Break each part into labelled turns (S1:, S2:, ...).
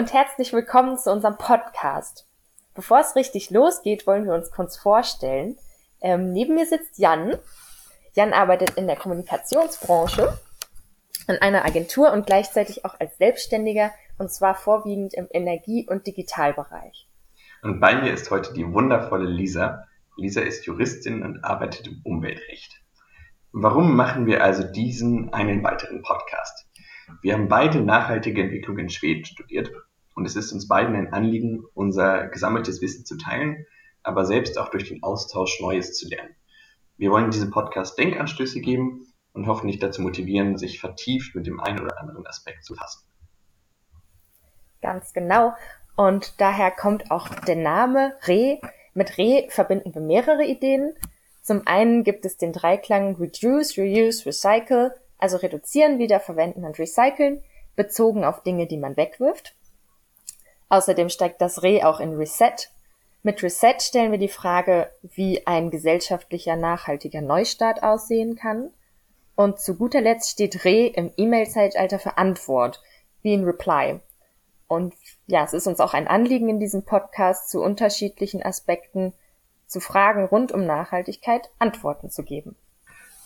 S1: und herzlich willkommen zu unserem Podcast. Bevor es richtig losgeht, wollen wir uns kurz vorstellen. Ähm, neben mir sitzt Jan. Jan arbeitet in der Kommunikationsbranche in einer Agentur und gleichzeitig auch als Selbstständiger und zwar vorwiegend im Energie- und Digitalbereich.
S2: Und bei mir ist heute die wundervolle Lisa. Lisa ist Juristin und arbeitet im Umweltrecht. Warum machen wir also diesen einen weiteren Podcast? Wir haben beide nachhaltige Entwicklung in Schweden studiert und es ist uns beiden ein Anliegen, unser gesammeltes Wissen zu teilen, aber selbst auch durch den Austausch Neues zu lernen. Wir wollen diesem Podcast Denkanstöße geben und hoffentlich dazu motivieren, sich vertieft mit dem einen oder anderen Aspekt zu fassen.
S1: Ganz genau. Und daher kommt auch der Name Re. Mit Re verbinden wir mehrere Ideen. Zum einen gibt es den Dreiklang Reduce, Reuse, Recycle, also reduzieren, wiederverwenden und recyceln, bezogen auf Dinge, die man wegwirft. Außerdem steigt das Re auch in Reset. Mit Reset stellen wir die Frage, wie ein gesellschaftlicher nachhaltiger Neustart aussehen kann. Und zu guter Letzt steht Re im E-Mail-Zeitalter für Antwort, wie in Reply. Und ja, es ist uns auch ein Anliegen in diesem Podcast zu unterschiedlichen Aspekten, zu Fragen rund um Nachhaltigkeit Antworten zu geben.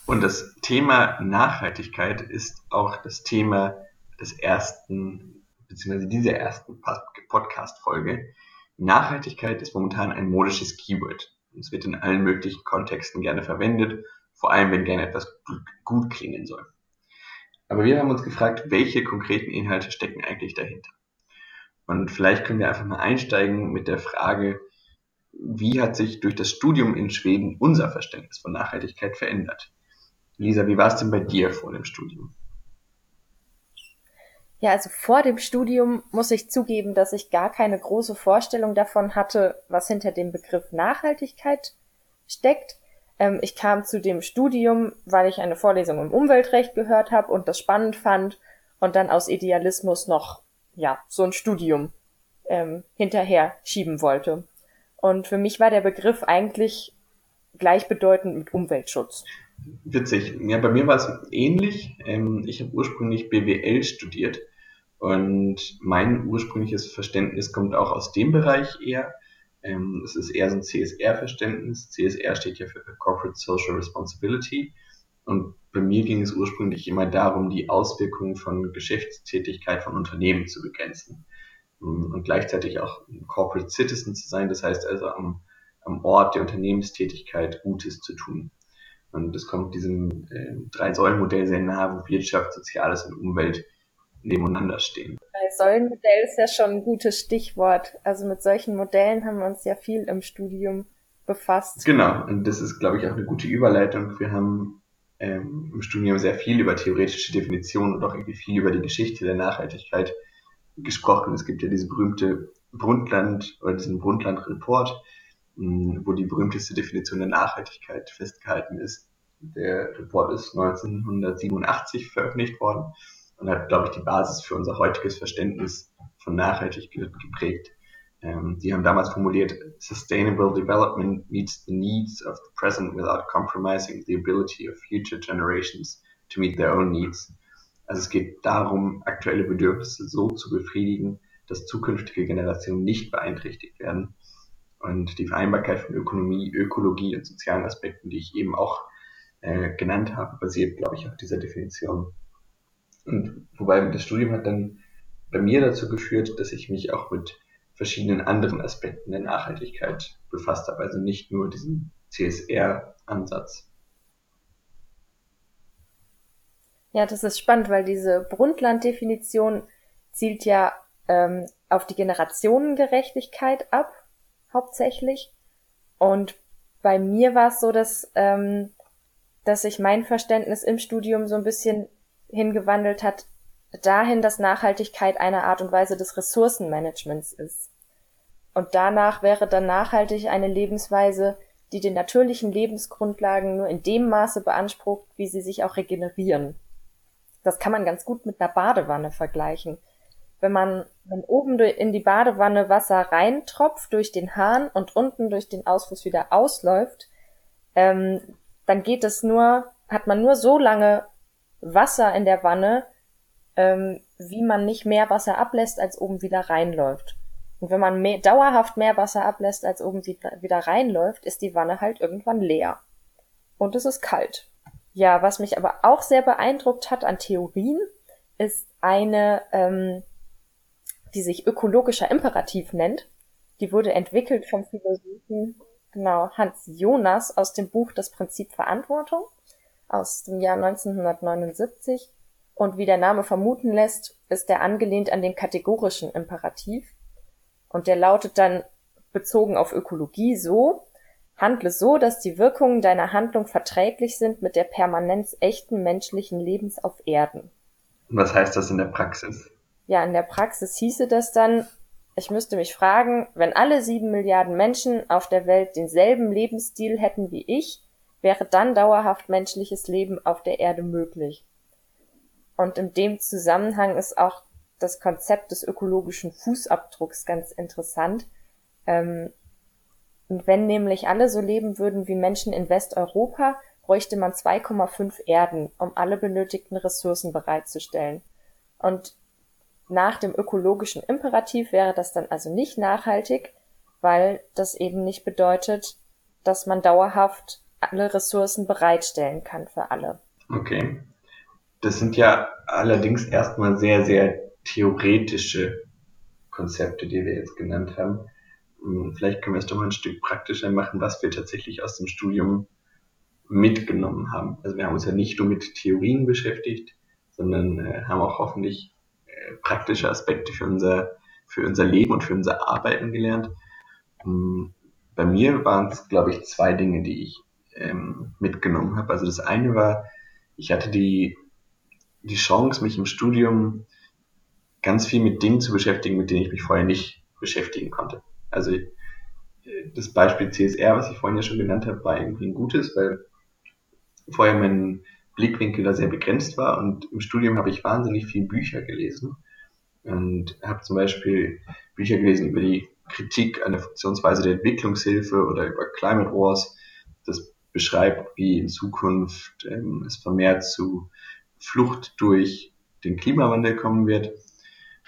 S2: Und das Thema Nachhaltigkeit ist auch das Thema des ersten, beziehungsweise dieser ersten Podcast-Folge. Nachhaltigkeit ist momentan ein modisches Keyword. Es wird in allen möglichen Kontexten gerne verwendet, vor allem wenn gerne etwas gut klingen soll. Aber wir haben uns gefragt, welche konkreten Inhalte stecken eigentlich dahinter? Und vielleicht können wir einfach mal einsteigen mit der Frage, wie hat sich durch das Studium in Schweden unser Verständnis von Nachhaltigkeit verändert? Lisa, wie war es denn bei dir vor dem Studium?
S1: Ja, also vor dem Studium muss ich zugeben, dass ich gar keine große Vorstellung davon hatte, was hinter dem Begriff Nachhaltigkeit steckt. Ähm, ich kam zu dem Studium, weil ich eine Vorlesung im Umweltrecht gehört habe und das spannend fand und dann aus Idealismus noch ja, so ein Studium ähm, hinterher schieben wollte. Und für mich war der Begriff eigentlich gleichbedeutend mit Umweltschutz.
S2: Witzig. Ja, bei mir war es ähnlich. Ähm, ich habe ursprünglich BWL studiert und mein ursprüngliches Verständnis kommt auch aus dem Bereich eher. Ähm, es ist eher so ein CSR-Verständnis. CSR steht ja für Corporate Social Responsibility. Und bei mir ging es ursprünglich immer darum, die Auswirkungen von Geschäftstätigkeit von Unternehmen zu begrenzen. Und gleichzeitig auch Corporate Citizen zu sein, das heißt also am, am Ort der Unternehmenstätigkeit Gutes zu tun. Und das kommt diesem äh, Drei-Säulen-Modell sehr nahe, wo Wirtschaft, Soziales und Umwelt nebeneinander stehen.
S1: Drei-Säulen-Modell ist ja schon ein gutes Stichwort. Also mit solchen Modellen haben wir uns ja viel im Studium befasst.
S2: Genau, und das ist, glaube ich, auch eine gute Überleitung. Wir haben ähm, im Studium sehr viel über theoretische Definitionen und auch irgendwie viel über die Geschichte der Nachhaltigkeit gesprochen. Es gibt ja diese berühmte Brundtland oder diesen Brundtland-Report, wo die berühmteste Definition der Nachhaltigkeit festgehalten ist. Der Report ist 1987 veröffentlicht worden und hat, glaube ich, die Basis für unser heutiges Verständnis von Nachhaltigkeit geprägt. Ähm, die haben damals formuliert, Sustainable Development meets the needs of the present without compromising the ability of future generations to meet their own needs. Also es geht darum, aktuelle Bedürfnisse so zu befriedigen, dass zukünftige Generationen nicht beeinträchtigt werden. Und die Vereinbarkeit von Ökonomie, Ökologie und sozialen Aspekten, die ich eben auch äh, genannt habe, basiert, glaube ich, auf dieser Definition. Und wobei das Studium hat dann bei mir dazu geführt, dass ich mich auch mit verschiedenen anderen Aspekten der Nachhaltigkeit befasst habe, also nicht nur diesen CSR-Ansatz.
S1: Ja, das ist spannend, weil diese Brundtland-Definition zielt ja ähm, auf die Generationengerechtigkeit ab, hauptsächlich. Und bei mir war es so, dass, ähm, dass sich mein Verständnis im Studium so ein bisschen hingewandelt hat, dahin, dass Nachhaltigkeit eine Art und Weise des Ressourcenmanagements ist. Und danach wäre dann nachhaltig eine Lebensweise, die den natürlichen Lebensgrundlagen nur in dem Maße beansprucht, wie sie sich auch regenerieren. Das kann man ganz gut mit einer Badewanne vergleichen. Wenn man, wenn oben in die Badewanne Wasser reintropft durch den Hahn und unten durch den Ausfluss wieder ausläuft, ähm, dann geht es nur, hat man nur so lange Wasser in der Wanne, ähm, wie man nicht mehr Wasser ablässt, als oben wieder reinläuft. Und wenn man mehr, dauerhaft mehr Wasser ablässt, als oben wieder reinläuft, ist die Wanne halt irgendwann leer. Und es ist kalt. Ja, was mich aber auch sehr beeindruckt hat an Theorien, ist eine, ähm, die sich ökologischer Imperativ nennt. Die wurde entwickelt vom Philosophen genau Hans Jonas aus dem Buch Das Prinzip Verantwortung aus dem Jahr 1979. Und wie der Name vermuten lässt, ist er angelehnt an den kategorischen Imperativ. Und der lautet dann bezogen auf Ökologie so, handle so, dass die Wirkungen deiner Handlung verträglich sind mit der Permanenz echten menschlichen Lebens auf Erden.
S2: Was heißt das in der Praxis?
S1: Ja, in der Praxis hieße das dann, ich müsste mich fragen, wenn alle sieben Milliarden Menschen auf der Welt denselben Lebensstil hätten wie ich, wäre dann dauerhaft menschliches Leben auf der Erde möglich. Und in dem Zusammenhang ist auch das Konzept des ökologischen Fußabdrucks ganz interessant. Ähm, und wenn nämlich alle so leben würden wie Menschen in Westeuropa, bräuchte man 2,5 Erden, um alle benötigten Ressourcen bereitzustellen. Und nach dem ökologischen Imperativ wäre das dann also nicht nachhaltig, weil das eben nicht bedeutet, dass man dauerhaft alle Ressourcen bereitstellen kann für alle.
S2: Okay. Das sind ja allerdings erstmal sehr, sehr theoretische Konzepte, die wir jetzt genannt haben. Hm, vielleicht können wir es doch mal ein Stück praktischer machen, was wir tatsächlich aus dem Studium mitgenommen haben. Also wir haben uns ja nicht nur mit Theorien beschäftigt, sondern äh, haben auch hoffentlich praktische Aspekte für unser, für unser Leben und für unser Arbeiten gelernt. Ähm, bei mir waren es, glaube ich, zwei Dinge, die ich ähm, mitgenommen habe. Also das eine war, ich hatte die, die Chance, mich im Studium ganz viel mit Dingen zu beschäftigen, mit denen ich mich vorher nicht beschäftigen konnte. Also äh, das Beispiel CSR, was ich vorhin ja schon genannt habe, war irgendwie ein gutes, weil vorher mein Blickwinkel da sehr begrenzt war und im Studium habe ich wahnsinnig viel Bücher gelesen und habe zum Beispiel Bücher gelesen über die Kritik an der Funktionsweise der Entwicklungshilfe oder über Climate Wars. Das beschreibt, wie in Zukunft ähm, es vermehrt zu Flucht durch den Klimawandel kommen wird.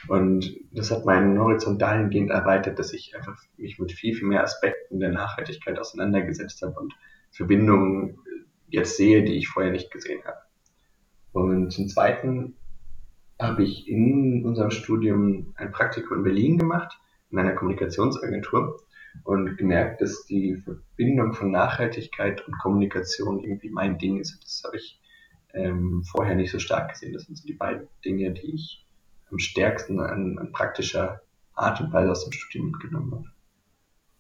S2: Und das hat meinen Horizont dahingehend erweitert, dass ich einfach mich mit viel, viel mehr Aspekten der Nachhaltigkeit auseinandergesetzt habe und Verbindungen jetzt sehe, die ich vorher nicht gesehen habe. Und zum Zweiten habe ich in unserem Studium ein Praktikum in Berlin gemacht, in einer Kommunikationsagentur und gemerkt, dass die Verbindung von Nachhaltigkeit und Kommunikation irgendwie mein Ding ist. Das habe ich ähm, vorher nicht so stark gesehen. Das sind so die beiden Dinge, die ich am stärksten an, an praktischer Art und Weise aus dem Studium mitgenommen habe.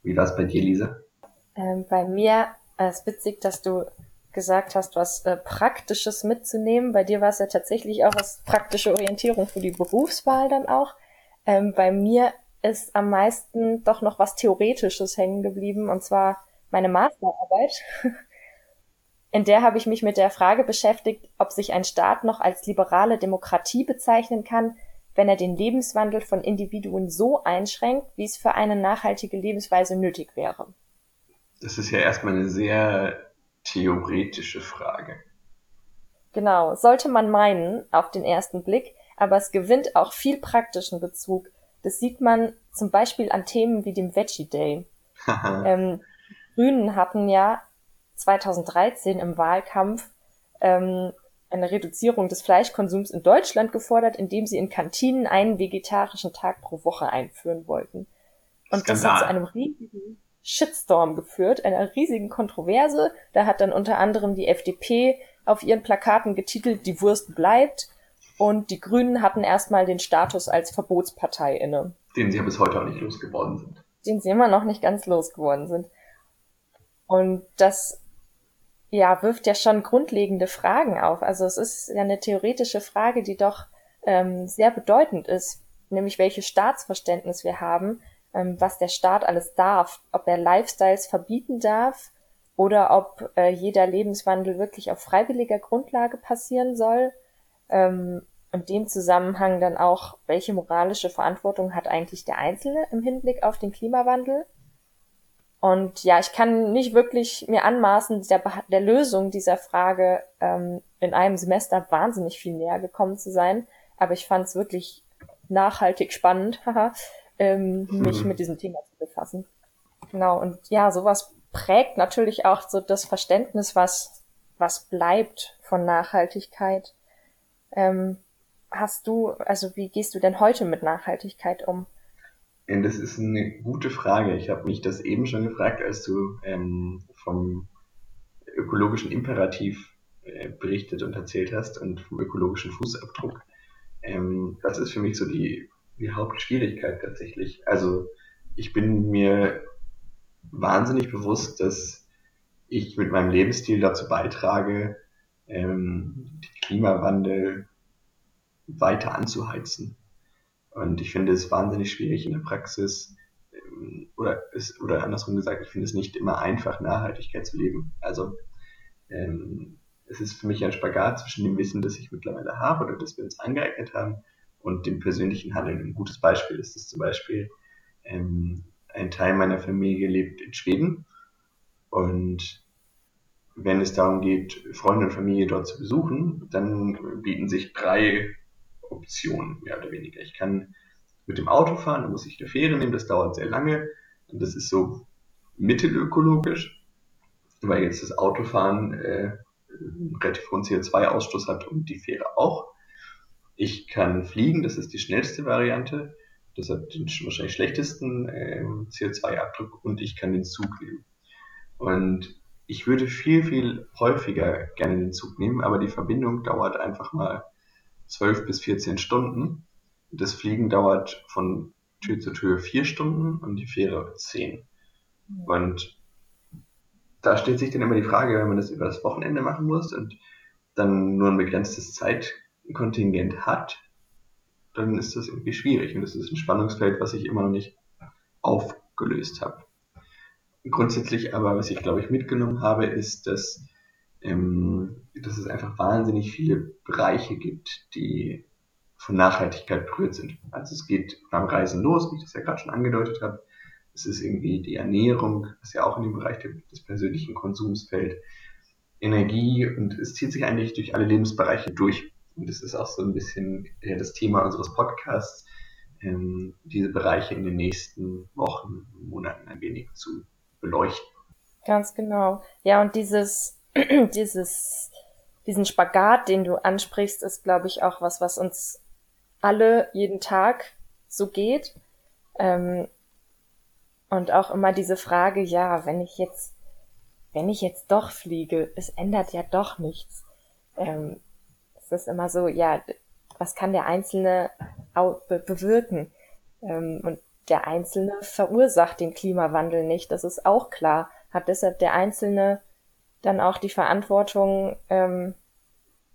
S2: Wie war es bei dir, Lisa?
S1: Ähm, bei mir ist witzig, dass du gesagt hast, was äh, Praktisches mitzunehmen. Bei dir war es ja tatsächlich auch was praktische Orientierung für die Berufswahl dann auch. Ähm, bei mir ist am meisten doch noch was Theoretisches hängen geblieben, und zwar meine Masterarbeit. In der habe ich mich mit der Frage beschäftigt, ob sich ein Staat noch als liberale Demokratie bezeichnen kann, wenn er den Lebenswandel von Individuen so einschränkt, wie es für eine nachhaltige Lebensweise nötig wäre.
S2: Das ist ja erstmal eine sehr theoretische Frage.
S1: Genau, sollte man meinen, auf den ersten Blick, aber es gewinnt auch viel praktischen Bezug. Das sieht man zum Beispiel an Themen wie dem Veggie Day. ähm, Grünen hatten ja 2013 im Wahlkampf ähm, eine Reduzierung des Fleischkonsums in Deutschland gefordert, indem sie in Kantinen einen vegetarischen Tag pro Woche einführen wollten. Und Skandal. das hat zu einem riesigen Shitstorm geführt, einer riesigen Kontroverse. Da hat dann unter anderem die FDP auf ihren Plakaten getitelt, die Wurst bleibt. Und die Grünen hatten erstmal den Status als Verbotspartei inne.
S2: Den sie ja bis heute auch nicht losgeworden sind.
S1: Den sie immer noch nicht ganz losgeworden sind. Und das ja, wirft ja schon grundlegende Fragen auf. Also es ist ja eine theoretische Frage, die doch ähm, sehr bedeutend ist, nämlich welches Staatsverständnis wir haben, was der Staat alles darf, ob er Lifestyles verbieten darf oder ob äh, jeder Lebenswandel wirklich auf freiwilliger Grundlage passieren soll. Ähm, in dem Zusammenhang dann auch, welche moralische Verantwortung hat eigentlich der Einzelne im Hinblick auf den Klimawandel? Und ja, ich kann nicht wirklich mir anmaßen, der, der Lösung dieser Frage ähm, in einem Semester wahnsinnig viel näher gekommen zu sein. aber ich fand es wirklich nachhaltig spannend, ähm, mich mhm. mit diesem Thema zu befassen. Genau, und ja, sowas prägt natürlich auch so das Verständnis, was, was bleibt von Nachhaltigkeit. Ähm, hast du, also wie gehst du denn heute mit Nachhaltigkeit um?
S2: Das ist eine gute Frage. Ich habe mich das eben schon gefragt, als du ähm, vom ökologischen Imperativ äh, berichtet und erzählt hast und vom ökologischen Fußabdruck. Ähm, das ist für mich so die, die Hauptschwierigkeit tatsächlich. Also ich bin mir wahnsinnig bewusst, dass ich mit meinem Lebensstil dazu beitrage, ähm, den Klimawandel weiter anzuheizen. Und ich finde es wahnsinnig schwierig in der Praxis, ähm, oder, ist, oder andersrum gesagt, ich finde es nicht immer einfach, Nachhaltigkeit zu leben. Also ähm, es ist für mich ein Spagat zwischen dem Wissen, das ich mittlerweile habe oder das wir uns angeeignet haben und dem persönlichen Handeln. Ein gutes Beispiel ist es zum Beispiel, ähm, ein Teil meiner Familie lebt in Schweden und wenn es darum geht, Freunde und Familie dort zu besuchen, dann bieten sich drei Optionen, mehr oder weniger. Ich kann mit dem Auto fahren, dann muss ich eine Fähre nehmen, das dauert sehr lange und das ist so mittelökologisch, weil jetzt das Autofahren äh, relativ hohen CO2-Ausstoß hat und die Fähre auch. Ich kann fliegen, das ist die schnellste Variante. Das hat den wahrscheinlich schlechtesten äh, CO2-Abdruck und ich kann den Zug nehmen. Und ich würde viel, viel häufiger gerne den Zug nehmen, aber die Verbindung dauert einfach mal 12 bis 14 Stunden. Das Fliegen dauert von Tür zu Tür 4 Stunden und die Fähre 10. Und da stellt sich dann immer die Frage, wenn man das über das Wochenende machen muss und dann nur ein begrenztes Zeitkontingent hat, dann ist das irgendwie schwierig und das ist ein Spannungsfeld, was ich immer noch nicht aufgelöst habe. Grundsätzlich aber, was ich glaube ich mitgenommen habe, ist, dass, ähm, dass es einfach wahnsinnig viele Bereiche gibt, die von Nachhaltigkeit berührt sind. Also es geht beim Reisen los, wie ich das ja gerade schon angedeutet habe. Es ist irgendwie die Ernährung, was ja auch in den Bereich des persönlichen Konsums fällt. Energie und es zieht sich eigentlich durch alle Lebensbereiche durch. Und das ist auch so ein bisschen das Thema unseres Podcasts, ähm, diese Bereiche in den nächsten Wochen, Monaten ein wenig zu beleuchten.
S1: Ganz genau. Ja, und dieses, dieses, diesen Spagat, den du ansprichst, ist, glaube ich, auch was, was uns alle jeden Tag so geht. Ähm, und auch immer diese Frage, ja, wenn ich jetzt, wenn ich jetzt doch fliege, es ändert ja doch nichts. Ähm, es ist immer so, ja, was kann der Einzelne be bewirken? Ähm, und der Einzelne verursacht den Klimawandel nicht, das ist auch klar. Hat deshalb der Einzelne dann auch die Verantwortung, ähm,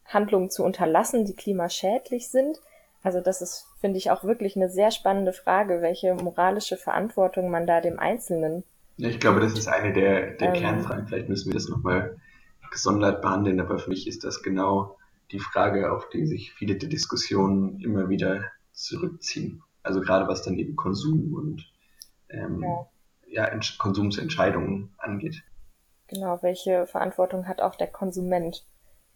S1: Handlungen zu unterlassen, die klimaschädlich sind? Also das ist, finde ich, auch wirklich eine sehr spannende Frage, welche moralische Verantwortung man da dem Einzelnen.
S2: Ja, ich glaube, das ist eine der, der ähm, Kernfragen. Vielleicht müssen wir das nochmal gesondert behandeln, aber für mich ist das genau die Frage, auf die sich viele der Diskussionen immer wieder zurückziehen. Also gerade was dann eben Konsum und ähm, ja. ja Konsumsentscheidungen angeht.
S1: Genau, welche Verantwortung hat auch der Konsument?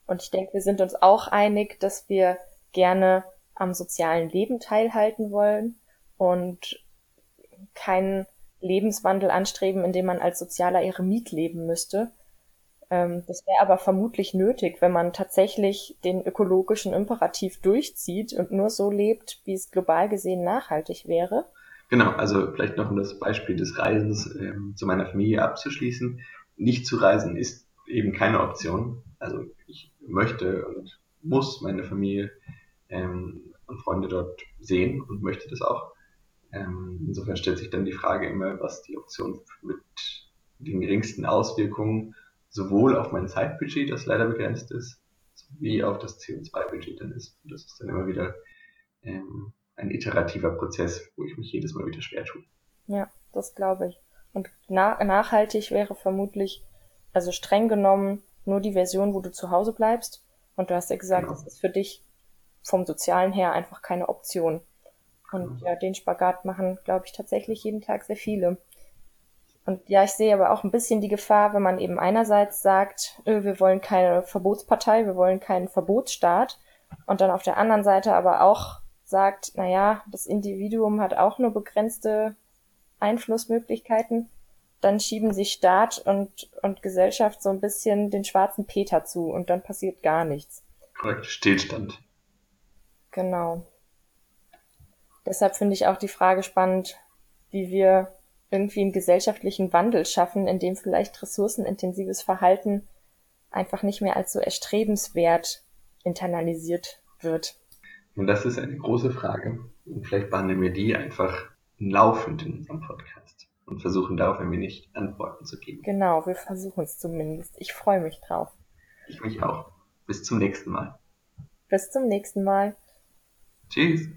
S1: Und ich denke, wir sind uns auch einig, dass wir gerne am sozialen Leben teilhalten wollen und keinen Lebenswandel anstreben, in dem man als sozialer Eremit leben müsste. Ähm, das wäre aber vermutlich nötig, wenn man tatsächlich den ökologischen Imperativ durchzieht und nur so lebt, wie es global gesehen nachhaltig wäre.
S2: Genau, also vielleicht noch um das Beispiel des Reisens ähm, zu meiner Familie abzuschließen. Nicht zu reisen ist eben keine Option. Also ich möchte und muss meine Familie ähm, und Freunde dort sehen und möchte das auch. Ähm, insofern stellt sich dann die Frage immer, was die Option mit den geringsten Auswirkungen sowohl auf mein Zeitbudget, das leider begrenzt ist, wie auf das CO2-Budget dann ist. Und das ist dann immer wieder ähm, ein iterativer Prozess, wo ich mich jedes Mal wieder schwer tue.
S1: Ja, das glaube ich. Und na nachhaltig wäre vermutlich, also streng genommen, nur die Version, wo du zu Hause bleibst. Und du hast ja gesagt, genau. das ist für dich vom Sozialen her einfach keine Option. Und ja, den Spagat machen, glaube ich, tatsächlich jeden Tag sehr viele. Und ja, ich sehe aber auch ein bisschen die Gefahr, wenn man eben einerseits sagt, wir wollen keine Verbotspartei, wir wollen keinen Verbotsstaat und dann auf der anderen Seite aber auch sagt, na ja, das Individuum hat auch nur begrenzte Einflussmöglichkeiten, dann schieben sich Staat und, und Gesellschaft so ein bisschen den schwarzen Peter zu und dann passiert gar nichts.
S2: Korrekt, Stillstand.
S1: Genau. Deshalb finde ich auch die Frage spannend, wie wir irgendwie einen gesellschaftlichen Wandel schaffen, in dem vielleicht ressourcenintensives Verhalten einfach nicht mehr als so erstrebenswert internalisiert wird.
S2: Und das ist eine große Frage. Und vielleicht behandeln wir die einfach laufend in unserem Podcast und versuchen darauf ein wenig Antworten zu geben.
S1: Genau, wir versuchen es zumindest. Ich freue mich drauf.
S2: Ich mich auch. Bis zum nächsten Mal.
S1: Bis zum nächsten Mal.
S2: Tschüss.